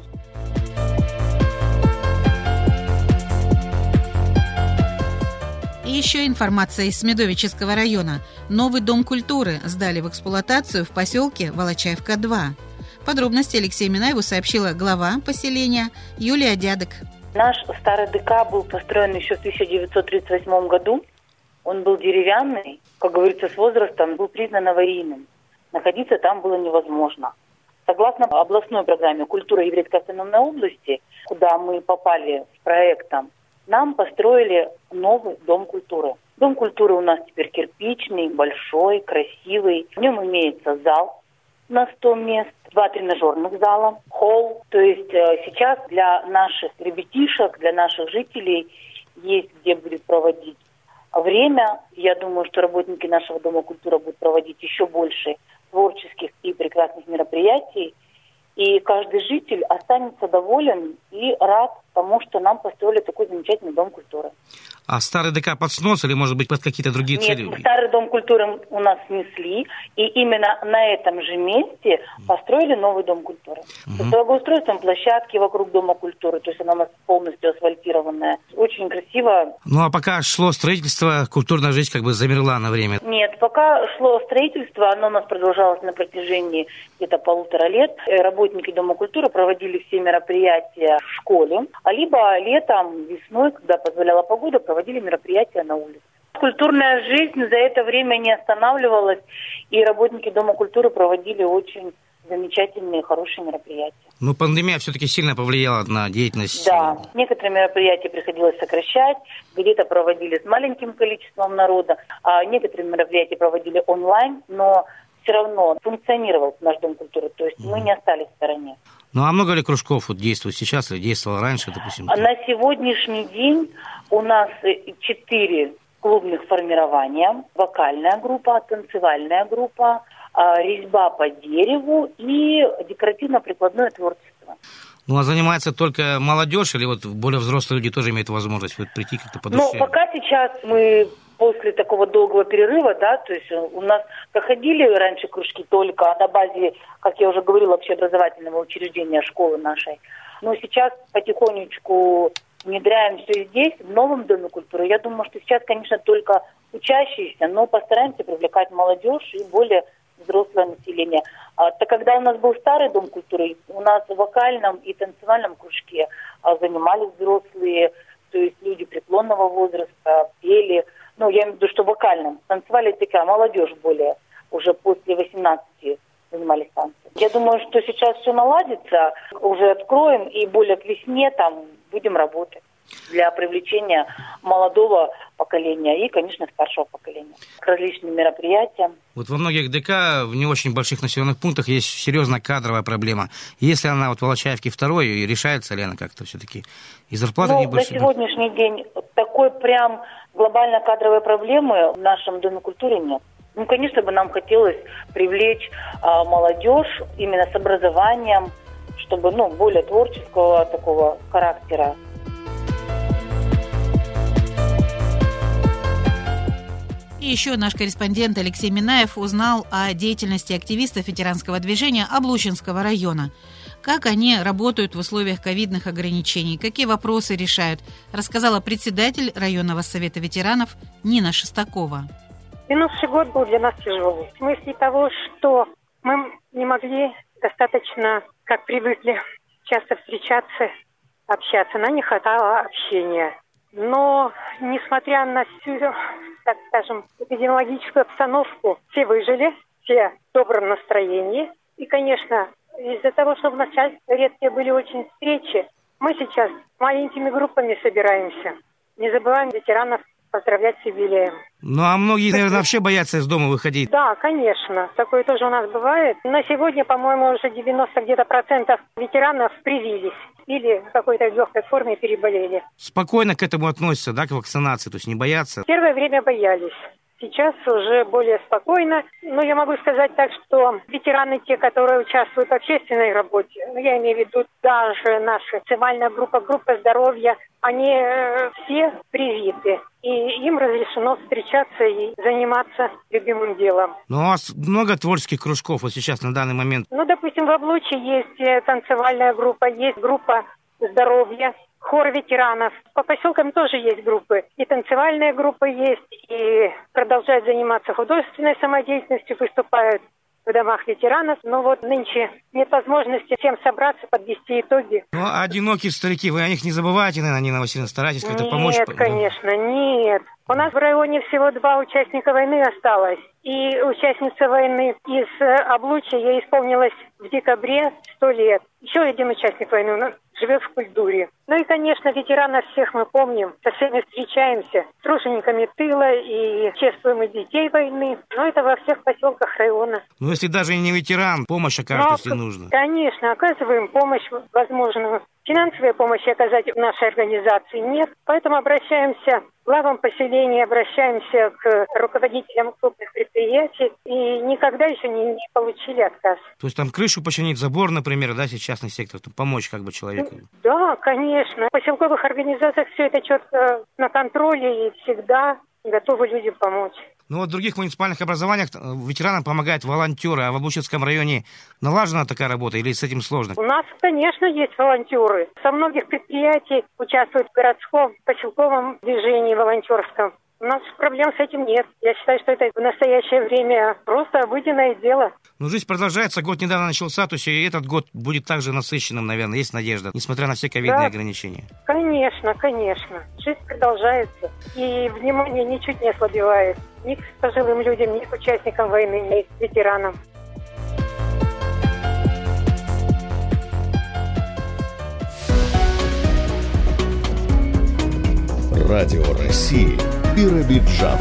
S2: И еще информация из Смедовического района. Новый дом культуры сдали в эксплуатацию в поселке Волочаевка-2. Подробности Алексею Минаеву сообщила глава поселения Юлия Дядок.
S12: Наш старый ДК был построен еще в 1938 году. Он был деревянный, как говорится, с возрастом был признан аварийным. Находиться там было невозможно. Согласно областной программе «Культура Еврейской автономной области», куда мы попали с проектом, нам построили новый дом культуры. Дом культуры у нас теперь кирпичный, большой, красивый. В нем имеется зал на 100 мест, два тренажерных зала, холл. То есть э, сейчас для наших ребятишек, для наших жителей есть где будет проводить время. Я думаю, что работники нашего Дома культуры будут проводить еще больше творческих и прекрасных мероприятий. И каждый житель останется доволен и рад тому, что нам построили такой замечательный Дом культуры.
S7: А старый ДК под снос или, может быть, под какие-то другие
S12: Нет,
S7: цели?
S12: старый Дом культуры у нас снесли, и именно на этом же месте построили новый Дом культуры.
S7: Угу.
S12: С благоустройством площадки вокруг Дома культуры, то есть она у нас полностью асфальтированная. Очень красиво.
S7: Ну, а пока шло строительство, культурная жизнь как бы замерла на время.
S12: Нет, пока шло строительство, оно у нас продолжалось на протяжении где-то полутора лет. Э, Работники Дома культуры проводили все мероприятия в школе, а либо летом, весной, когда позволяла погода, проводили мероприятия на улице. Культурная жизнь за это время не останавливалась, и работники Дома культуры проводили очень замечательные, хорошие мероприятия.
S7: Ну, пандемия все-таки сильно повлияла на деятельность.
S12: Да, некоторые мероприятия приходилось сокращать, где-то проводили с маленьким количеством народа, а некоторые мероприятия проводили онлайн, но все равно функционировал наш Дом культуры, то есть мы не остались в стороне.
S7: Ну, а много ли кружков вот действует сейчас или действовало раньше, допустим?
S12: А На сегодняшний день у нас э, четыре клубных формирования. Вокальная группа, танцевальная группа, а, резьба по дереву и декоративно-прикладное творчество.
S7: Ну, а занимается только молодежь или вот более взрослые люди тоже имеют возможность вот прийти как-то по
S12: Ну, пока сейчас мы после такого долгого перерыва, да, то есть у нас проходили раньше кружки только на базе, как я уже говорила, общеобразовательного учреждения школы нашей. Но сейчас потихонечку внедряем все здесь, в новом Доме культуры. Я думаю, что сейчас, конечно, только учащиеся, но постараемся привлекать молодежь и более взрослое население. А, так когда у нас был старый Дом культуры, у нас в вокальном и танцевальном кружке а, занимались взрослые, то есть люди преклонного возраста, пели. Ну, я имею в виду, что вокальном. Танцевали такая молодежь более, уже после 18 занимались танцем. Я думаю, что сейчас все наладится, уже откроем и более к весне там будем работать для привлечения молодого поколения и, конечно, старшего поколения к различным мероприятиям.
S7: Вот во многих ДК в не очень больших населенных пунктах есть серьезная кадровая проблема. Если она вот в Волочаевке второй, и решается ли она как-то все-таки? И зарплаты
S12: ну,
S7: не больше?
S12: На сегодняшний день такой прям глобально кадровой проблемы в нашем Доме культуры нет. Ну, конечно бы нам хотелось привлечь а, молодежь именно с образованием, чтобы, ну, более творческого такого характера.
S2: И еще наш корреспондент Алексей Минаев узнал о деятельности активистов ветеранского движения Облучинского района. Как они работают в условиях ковидных ограничений, какие вопросы решают, рассказала председатель районного совета ветеранов Нина Шестакова.
S13: Минувший год был для нас тяжелый. В смысле того, что мы не могли достаточно, как привыкли, часто встречаться, общаться. Нам не хватало общения. Но, несмотря на всю, так скажем, эпидемиологическую обстановку, все выжили, все в добром настроении. И, конечно, из-за того, что в начале редкие были очень встречи, мы сейчас маленькими группами собираемся. Не забываем ветеранов поздравлять с юбилеем.
S7: Ну, а многие, наверное, вообще боятся из дома выходить.
S13: Да, конечно. Такое тоже у нас бывает. На сегодня, по-моему, уже 90 где-то процентов ветеранов привились или в какой-то легкой форме переболели.
S7: Спокойно к этому относятся, да, к вакцинации, то есть не боятся?
S13: Первое время боялись. Сейчас уже более спокойно. Но я могу сказать так, что ветераны, те, которые участвуют в общественной работе, ну, я имею в виду даже наша национальная группа, группа здоровья, они э, все привиты. И им разрешено встречаться и заниматься любимым делом.
S7: Ну, у вас много творческих кружков вот сейчас на данный момент?
S13: Ну, допустим, в Облуче есть э, танцевальная группа, есть группа здоровья, хор ветеранов. По поселкам тоже есть группы. И танцевальная группа есть, и продолжают заниматься художественной самодеятельностью, выступают в домах ветеранов. Но вот нынче нет возможности всем собраться, подвести итоги.
S7: Ну, а одинокие старики, вы о них не забывайте, наверное, Нина Васильевна, старайтесь как-то
S13: нет,
S7: помочь.
S13: Нет, конечно, нет. У нас в районе всего два участника войны осталось. И участница войны из э, Облучья, ей исполнилось в декабре сто лет. Еще один участник войны живет в культуре. Ну и, конечно, ветеранов всех мы помним, со всеми встречаемся, с тружениками тыла и чествуем и детей войны. Но это во всех поселках района.
S7: Ну, если даже и не ветеран, помощь окажет,
S13: Но,
S7: если нужно.
S13: Конечно, оказываем помощь возможную. Финансовой помощи оказать в нашей организации нет, поэтому обращаемся к главам поселения, обращаемся к руководителям крупных предприятий и никогда еще не, не получили отказ.
S7: То есть там крышу починить, забор, например, да, если частный сектор, то помочь как бы человеку.
S13: Да, конечно. В поселковых организациях все это четко на контроле и всегда готовы люди помочь.
S7: Ну вот в других муниципальных образованиях э, ветеранам помогают волонтеры, а в Облучинском районе налажена такая работа или с этим сложно?
S13: У нас, конечно, есть волонтеры. Со многих предприятий участвуют в городском, поселковом движении волонтерском. У нас проблем с этим нет. Я считаю, что это в настоящее время просто обыденное дело.
S7: Ну, жизнь продолжается, год недавно начался, то есть и этот год будет также насыщенным, наверное, есть надежда, несмотря на все ковидные
S13: Да.
S7: ограничения.
S13: Конечно, конечно. Жизнь продолжается. И внимание ничуть не ослабевает. Ни к пожилым людям, ни к участникам войны, ни к ветеранам.
S1: Радио России Биробиджан.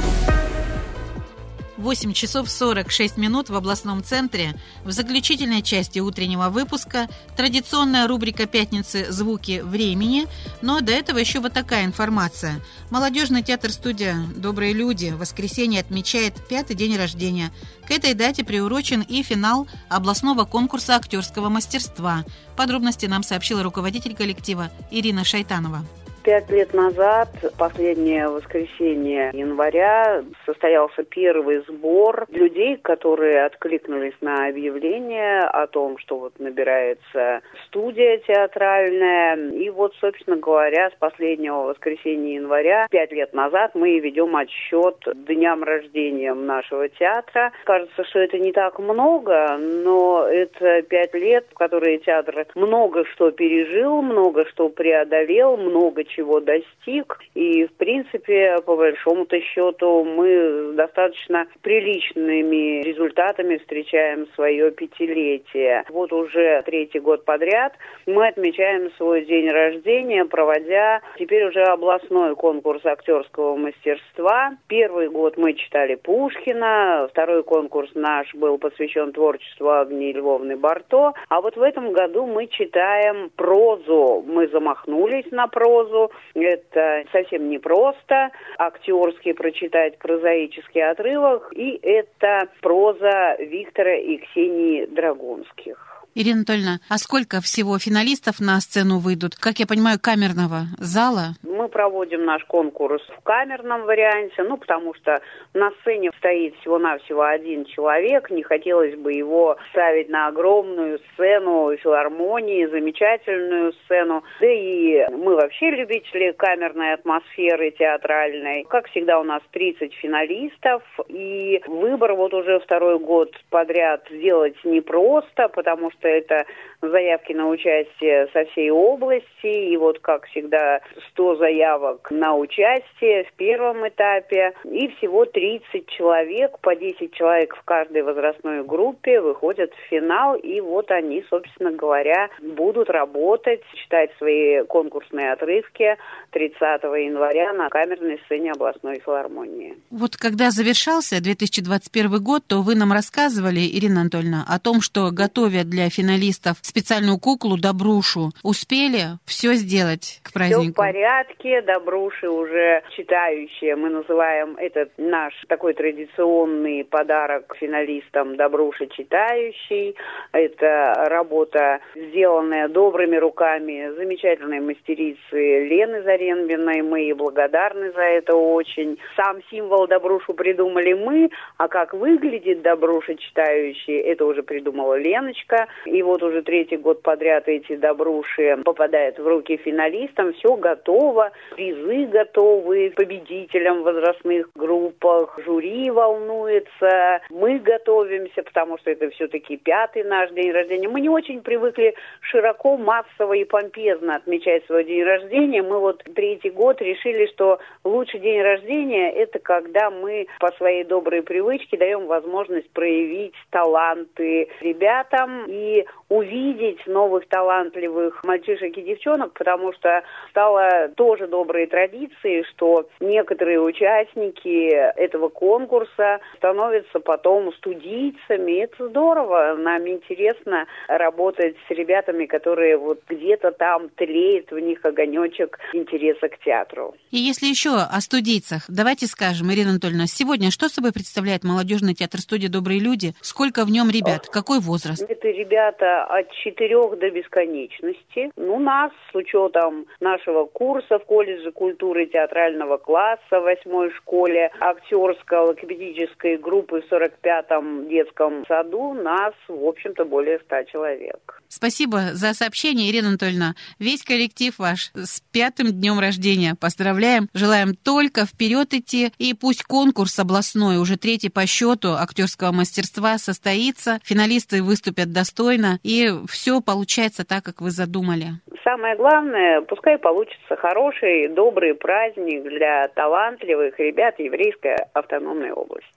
S2: 8 часов 46 минут в областном центре. В заключительной части утреннего выпуска традиционная рубрика «Пятницы. Звуки времени». Но до этого еще вот такая информация. Молодежный театр-студия «Добрые люди» в воскресенье отмечает пятый день рождения. К этой дате приурочен и финал областного конкурса актерского мастерства. Подробности нам сообщила руководитель коллектива Ирина Шайтанова.
S14: Пять лет назад, последнее воскресенье января, состоялся первый сбор людей, которые откликнулись на объявление о том, что вот набирается студия театральная. И вот, собственно говоря, с последнего воскресенья января, пять лет назад, мы ведем отсчет дням рождения нашего театра. Кажется, что это не так много, но это пять лет, в которые театр много что пережил, много что преодолел, много чего достиг. И, в принципе, по большому-то счету, мы с достаточно приличными результатами встречаем свое пятилетие. Вот уже третий год подряд мы отмечаем свой день рождения, проводя теперь уже областной конкурс актерского мастерства. Первый год мы читали Пушкина, второй конкурс наш был посвящен творчеству Агнии Львовны Барто. А вот в этом году мы читаем прозу. Мы замахнулись на прозу. Это совсем непросто. Актерский прочитать прозаический отрывок. И это проза Виктора и Ксении Драгунских.
S2: Ирина Анатольевна, а сколько всего финалистов на сцену выйдут? Как я понимаю, камерного зала?
S14: Мы проводим наш конкурс в камерном варианте, ну, потому что на сцене стоит всего-навсего один человек. Не хотелось бы его ставить на огромную сцену филармонии, замечательную сцену. Да и мы вообще любители камерной атмосферы театральной. Как всегда, у нас 30 финалистов. И выбор вот уже второй год подряд сделать непросто, потому что это заявки на участие со всей области. И вот, как всегда, 100 заявок на участие в первом этапе. И всего 30 человек, по 10 человек в каждой возрастной группе выходят в финал. И вот они, собственно говоря, будут работать, читать свои конкурсные отрывки 30 января на камерной сцене областной филармонии.
S2: Вот когда завершался 2021 год, то вы нам рассказывали, Ирина Анатольевна, о том, что готовят для финалистов специальную куклу Добрушу. Успели все сделать к празднику?
S14: Все в порядке. Добруши уже читающие. Мы называем этот наш такой традиционный подарок финалистам Добруши читающий. Это работа, сделанная добрыми руками замечательной мастерицы Лены Заренбиной. Мы ей благодарны за это очень. Сам символ Добрушу придумали мы, а как выглядит Добруша читающий, это уже придумала Леночка. И вот уже третий год подряд эти добруши попадают в руки финалистам. Все готово, призы готовы победителям в возрастных группах. Жюри волнуется, мы готовимся, потому что это все-таки пятый наш день рождения. Мы не очень привыкли широко, массово и помпезно отмечать свой день рождения. Мы вот третий год решили, что лучший день рождения – это когда мы по своей доброй привычке даем возможность проявить таланты ребятам и увидеть новых талантливых мальчишек и девчонок, потому что стало тоже доброй традицией, что некоторые участники этого конкурса становятся потом студийцами. Это здорово. Нам интересно работать с ребятами, которые вот где-то там тлеет в них огонечек интереса к театру.
S2: И если еще о студийцах, давайте скажем, Ирина Анатольевна, сегодня что собой представляет молодежный театр студия «Добрые люди»? Сколько в нем ребят? Какой возраст?
S14: Это ребята от четырех до бесконечности. Ну, нас с учетом нашего курса в колледже культуры театрального класса в восьмой школе, актерско-логопедической группы в 45-м детском саду, нас, в общем-то, более ста человек.
S2: Спасибо за сообщение, Ирина Анатольевна. Весь коллектив ваш с пятым днем рождения. Поздравляем. Желаем только вперед идти. И пусть конкурс областной, уже третий по счету актерского мастерства, состоится. Финалисты выступят достойно. И все получается так, как вы задумали.
S14: Самое главное, пускай получится хороший, добрый праздник для талантливых ребят еврейской автономной области.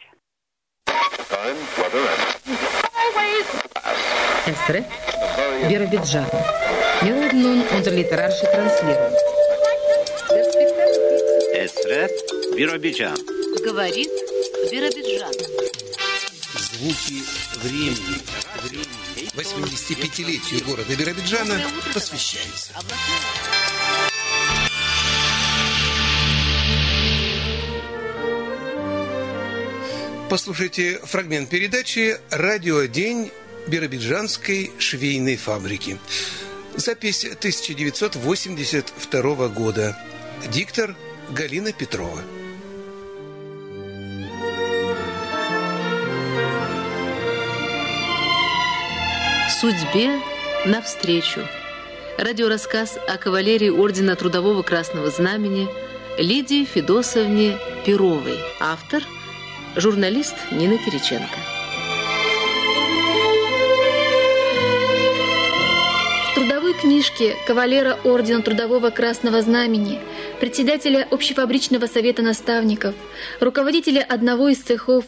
S15: Estre, Биробиджан. Милорд Нун unter literarische Транслирование.
S16: Эсрет, Биробиджан.
S17: Говорит Биробиджан.
S18: Звуки времени. 85-летию города Биробиджана посвящается. Послушайте фрагмент передачи «Радио День Биробиджанской швейной фабрики». Запись 1982 года. Диктор Галина Петрова.
S17: Судьбе навстречу. Радиорассказ о кавалерии Ордена Трудового Красного Знамени Лидии Федосовне Перовой. Автор – журналист Нина Кириченко.
S19: В трудовой книжке кавалера Ордена Трудового Красного Знамени, председателя Общефабричного совета наставников, руководителя одного из цехов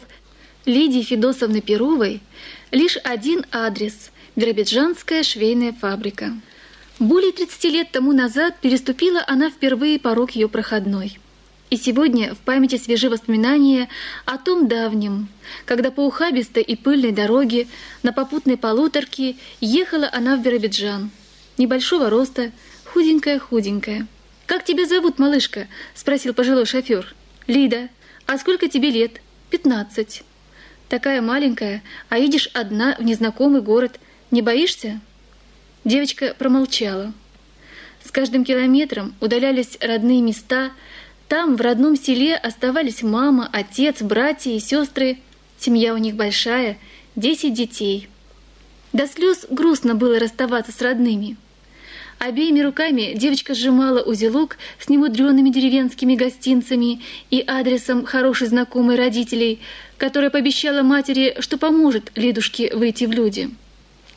S19: Лидии Федосовны Перовой лишь один адрес – Биробиджанская швейная фабрика. Более 30 лет тому назад переступила она впервые порог ее проходной. И сегодня в памяти свежи воспоминания о том давнем, когда по ухабистой и пыльной дороге на попутной полуторке ехала она в Биробиджан. Небольшого роста, худенькая-худенькая. «Как тебя зовут, малышка?» – спросил пожилой шофер. «Лида. А сколько тебе лет?» «Пятнадцать». «Такая маленькая, а едешь одна в незнакомый город – не боишься?» Девочка промолчала. С каждым километром удалялись родные места. Там, в родном селе, оставались мама, отец, братья и сестры. Семья у них большая, десять детей. До слез грустно было расставаться с родными. Обеими руками девочка сжимала узелок с немудренными деревенскими гостинцами и адресом хорошей знакомой родителей, которая пообещала матери, что поможет Лидушке выйти в люди.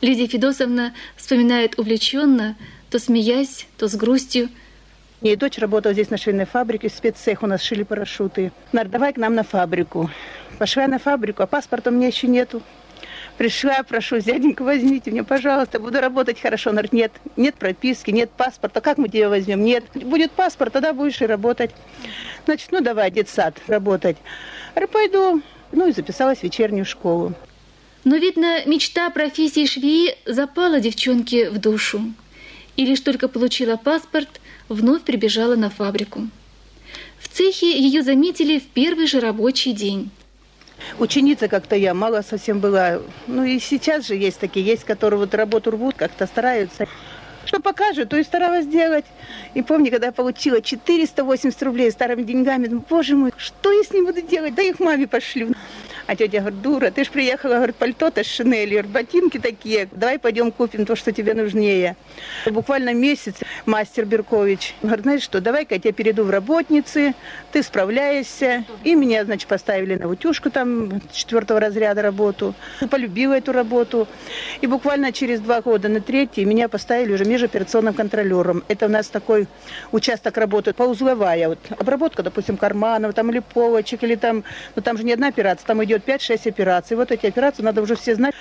S19: Лидия Федосовна вспоминает увлеченно, то смеясь, то с грустью.
S20: Моя дочь работала здесь на швейной фабрике, спеццех, у нас шили парашюты. Нар, давай к нам на фабрику. Пошла на фабрику, а паспорта у меня еще нету. Пришла, прошу, дяденька, возьмите меня, пожалуйста, буду работать хорошо. Говорит, нет, нет прописки, нет паспорта, как мы тебя возьмем? Нет, будет паспорт, тогда будешь и работать. Значит, ну давай, детсад, работать. Я пойду. Ну и записалась в вечернюю школу.
S19: Но, видно, мечта профессии швеи запала девчонке в душу. И лишь только получила паспорт, вновь прибежала на фабрику. В цехе ее заметили в первый же рабочий день.
S20: Ученица как-то я мало совсем была. Ну и сейчас же есть такие, есть, которые вот работу рвут, как-то стараются. Что покажут, то и старалась делать. И помню, когда я получила 480 рублей старыми деньгами, думаю, боже мой, что я с ним буду делать? Да их маме пошлю. А тетя говорит, дура, ты ж приехала, говорит, пальто-то с Шинели, ботинки такие, давай пойдем купим то, что тебе нужнее. Буквально месяц мастер Беркович говорит, знаешь что, давай-ка я тебя перейду в работницы, ты справляешься. И меня, значит, поставили на утюжку там четвертого разряда работу. Полюбила эту работу. И буквально через два года на третий меня поставили уже межоперационным контролером. Это у нас такой участок работы, поузловая. Вот, обработка, допустим, карманов там, или полочек, или там, ну там же не одна операция, там идет 5-6 операций. Вот эти операции надо уже все знать.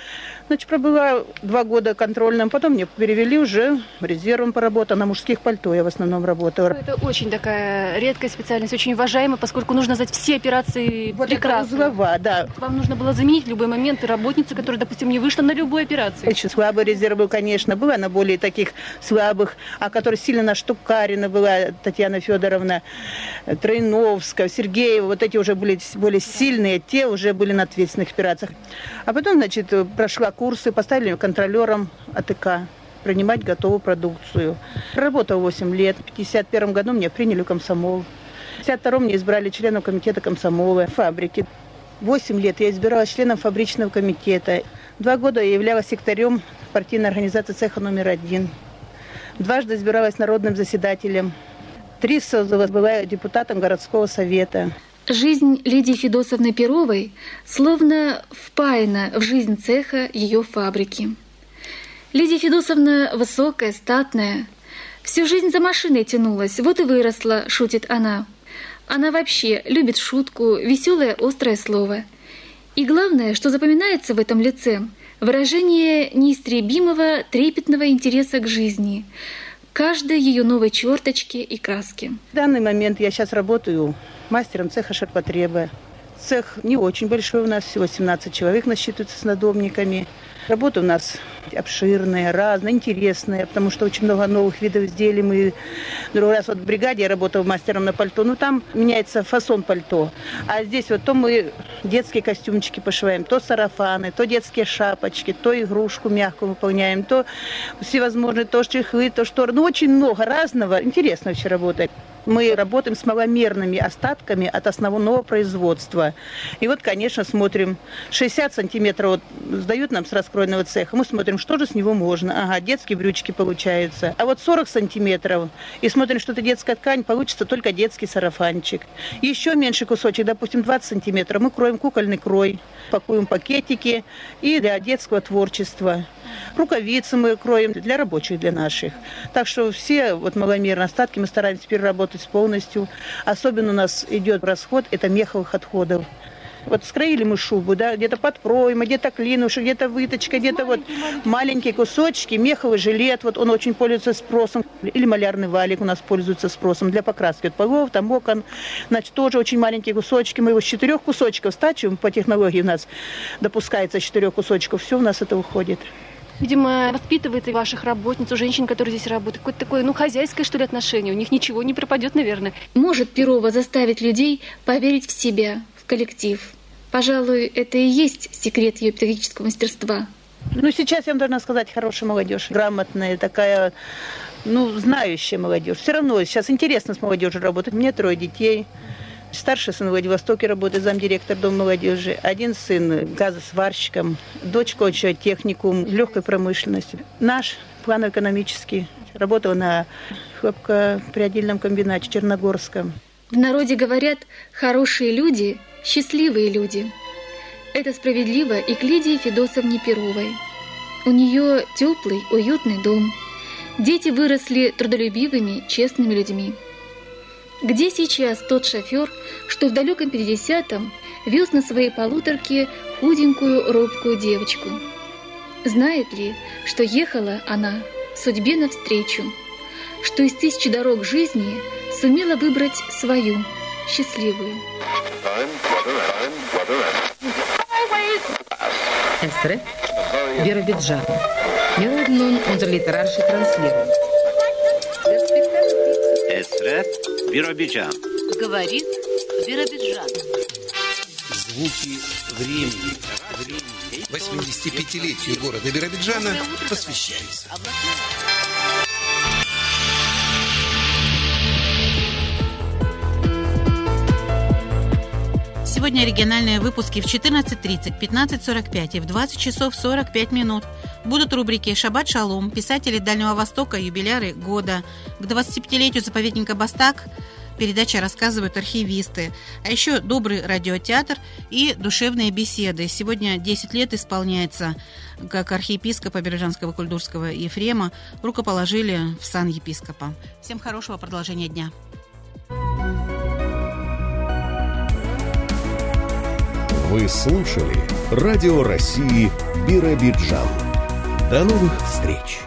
S20: Значит, пробыла два года контрольным, потом мне перевели уже резервом по работе, на мужских пальто я в основном работала.
S19: Это очень такая редкая специальность, очень уважаемая, поскольку нужно знать все операции
S20: вот
S19: прекрасно.
S20: Это узлова, да.
S19: Вам нужно было заменить в любой момент и работницы, которая, допустим, не вышла на любую операцию.
S20: Очень слабый резерв был, конечно, была на более таких слабых, а которая сильно наштукарена была Татьяна Федоровна, Тройновская, Сергеева, вот эти уже были более сильные, те уже были на ответственных операциях. А потом, значит, прошла курсы, поставили контролером АТК принимать готовую продукцию. Работал 8 лет. В 1951 году меня приняли в комсомол. В 1952 мне избрали членом комитета комсомола фабрики. 8 лет я избиралась членом фабричного комитета. Два года я являлась секретарем партийной организации цеха номер один. Дважды избиралась народным заседателем. Три созыва была депутатом городского совета.
S19: Жизнь Лидии Федосовны Перовой словно впаяна в жизнь цеха ее фабрики. Лидия Федосовна высокая, статная, всю жизнь за машиной тянулась, вот и выросла, шутит она. Она вообще любит шутку, веселое острое слово. И главное, что запоминается в этом лице, выражение неистребимого трепетного интереса к жизни, каждой ее новой черточки и краски.
S20: В данный момент я сейчас работаю мастером цеха ширпотреба. Цех не очень большой у нас, всего 17 человек насчитывается с надомниками. Работа у нас обширная, разная, интересная, потому что очень много новых видов изделий. Мы другой раз вот в бригаде я работала мастером на пальто, ну там меняется фасон пальто. А здесь вот то мы детские костюмчики пошиваем, то сарафаны, то детские шапочки, то игрушку мягкую выполняем, то всевозможные, то чехлы, то шторы. Ну очень много разного. Интересно вообще работать мы работаем с маломерными остатками от основного производства. И вот, конечно, смотрим, 60 сантиметров вот, сдают нам с раскроенного цеха, мы смотрим, что же с него можно. Ага, детские брючки получаются. А вот 40 сантиметров, и смотрим, что это детская ткань, получится только детский сарафанчик. Еще меньше кусочек, допустим, 20 сантиметров, мы кроем кукольный крой, пакуем пакетики и для детского творчества. Рукавицы мы кроем для рабочих, для наших. Так что все вот маломерные остатки мы стараемся переработать полностью. Особенно у нас идет расход, это меховых отходов. Вот скроили мы шубу, да, где-то под пройма, где-то клинушек, где-то выточка, где-то вот маленькие кусочки, меховый жилет, вот он очень пользуется спросом. Или малярный валик у нас пользуется спросом для покраски от полов, там окон. Значит, тоже очень маленькие кусочки. Мы его с четырех кусочков стачиваем, по технологии у нас допускается четырех кусочков, все у нас это уходит.
S19: Видимо, воспитывается ваших работниц, у женщин, которые здесь работают. Какое-то такое, ну, хозяйское, что ли, отношение. У них ничего не пропадет, наверное. Может Перова заставить людей поверить в себя, в коллектив. Пожалуй, это и есть секрет ее педагогического мастерства.
S20: Ну, сейчас я вам должна сказать, хорошая молодежь, грамотная, такая, ну, знающая молодежь. Все равно сейчас интересно с молодежью работать. Мне трое детей. Старший сын в Владивостоке работает, замдиректор Дома молодежи. Один сын газосварщиком, дочка учит техникум легкой промышленности. Наш план экономический. Работал на хлопкоприодельном комбинате Черногорском.
S19: В народе говорят «хорошие люди – счастливые люди». Это справедливо и к Лидии Федосовне Перовой. У нее теплый, уютный дом. Дети выросли трудолюбивыми, честными людьми. Где сейчас тот шофер, что в далеком 50-м вез на своей полуторке худенькую, робкую девочку? Знает ли, что ехала она судьбе навстречу, что из тысячи дорог жизни сумела выбрать свою, счастливую?
S15: Эстре. Wir hören nun unser literarische
S16: Эсрет Биробиджан.
S17: Говорит Биробиджан.
S18: Звуки времени. 85-летию города Биробиджана посвящается.
S2: Сегодня региональные выпуски в 14.30, 15.45 и в 20 часов 45 минут. Будут рубрики «Шаббат шалом», писатели Дальнего Востока, юбиляры года. К 25-летию заповедника Бастак передача рассказывают архивисты. А еще добрый радиотеатр и душевные беседы. Сегодня 10 лет исполняется, как архиепископа Бережанского кульдурского Ефрема рукоположили в сан епископа. Всем хорошего продолжения дня.
S1: Вы слушали Радио России Биробиджан. До новых встреч!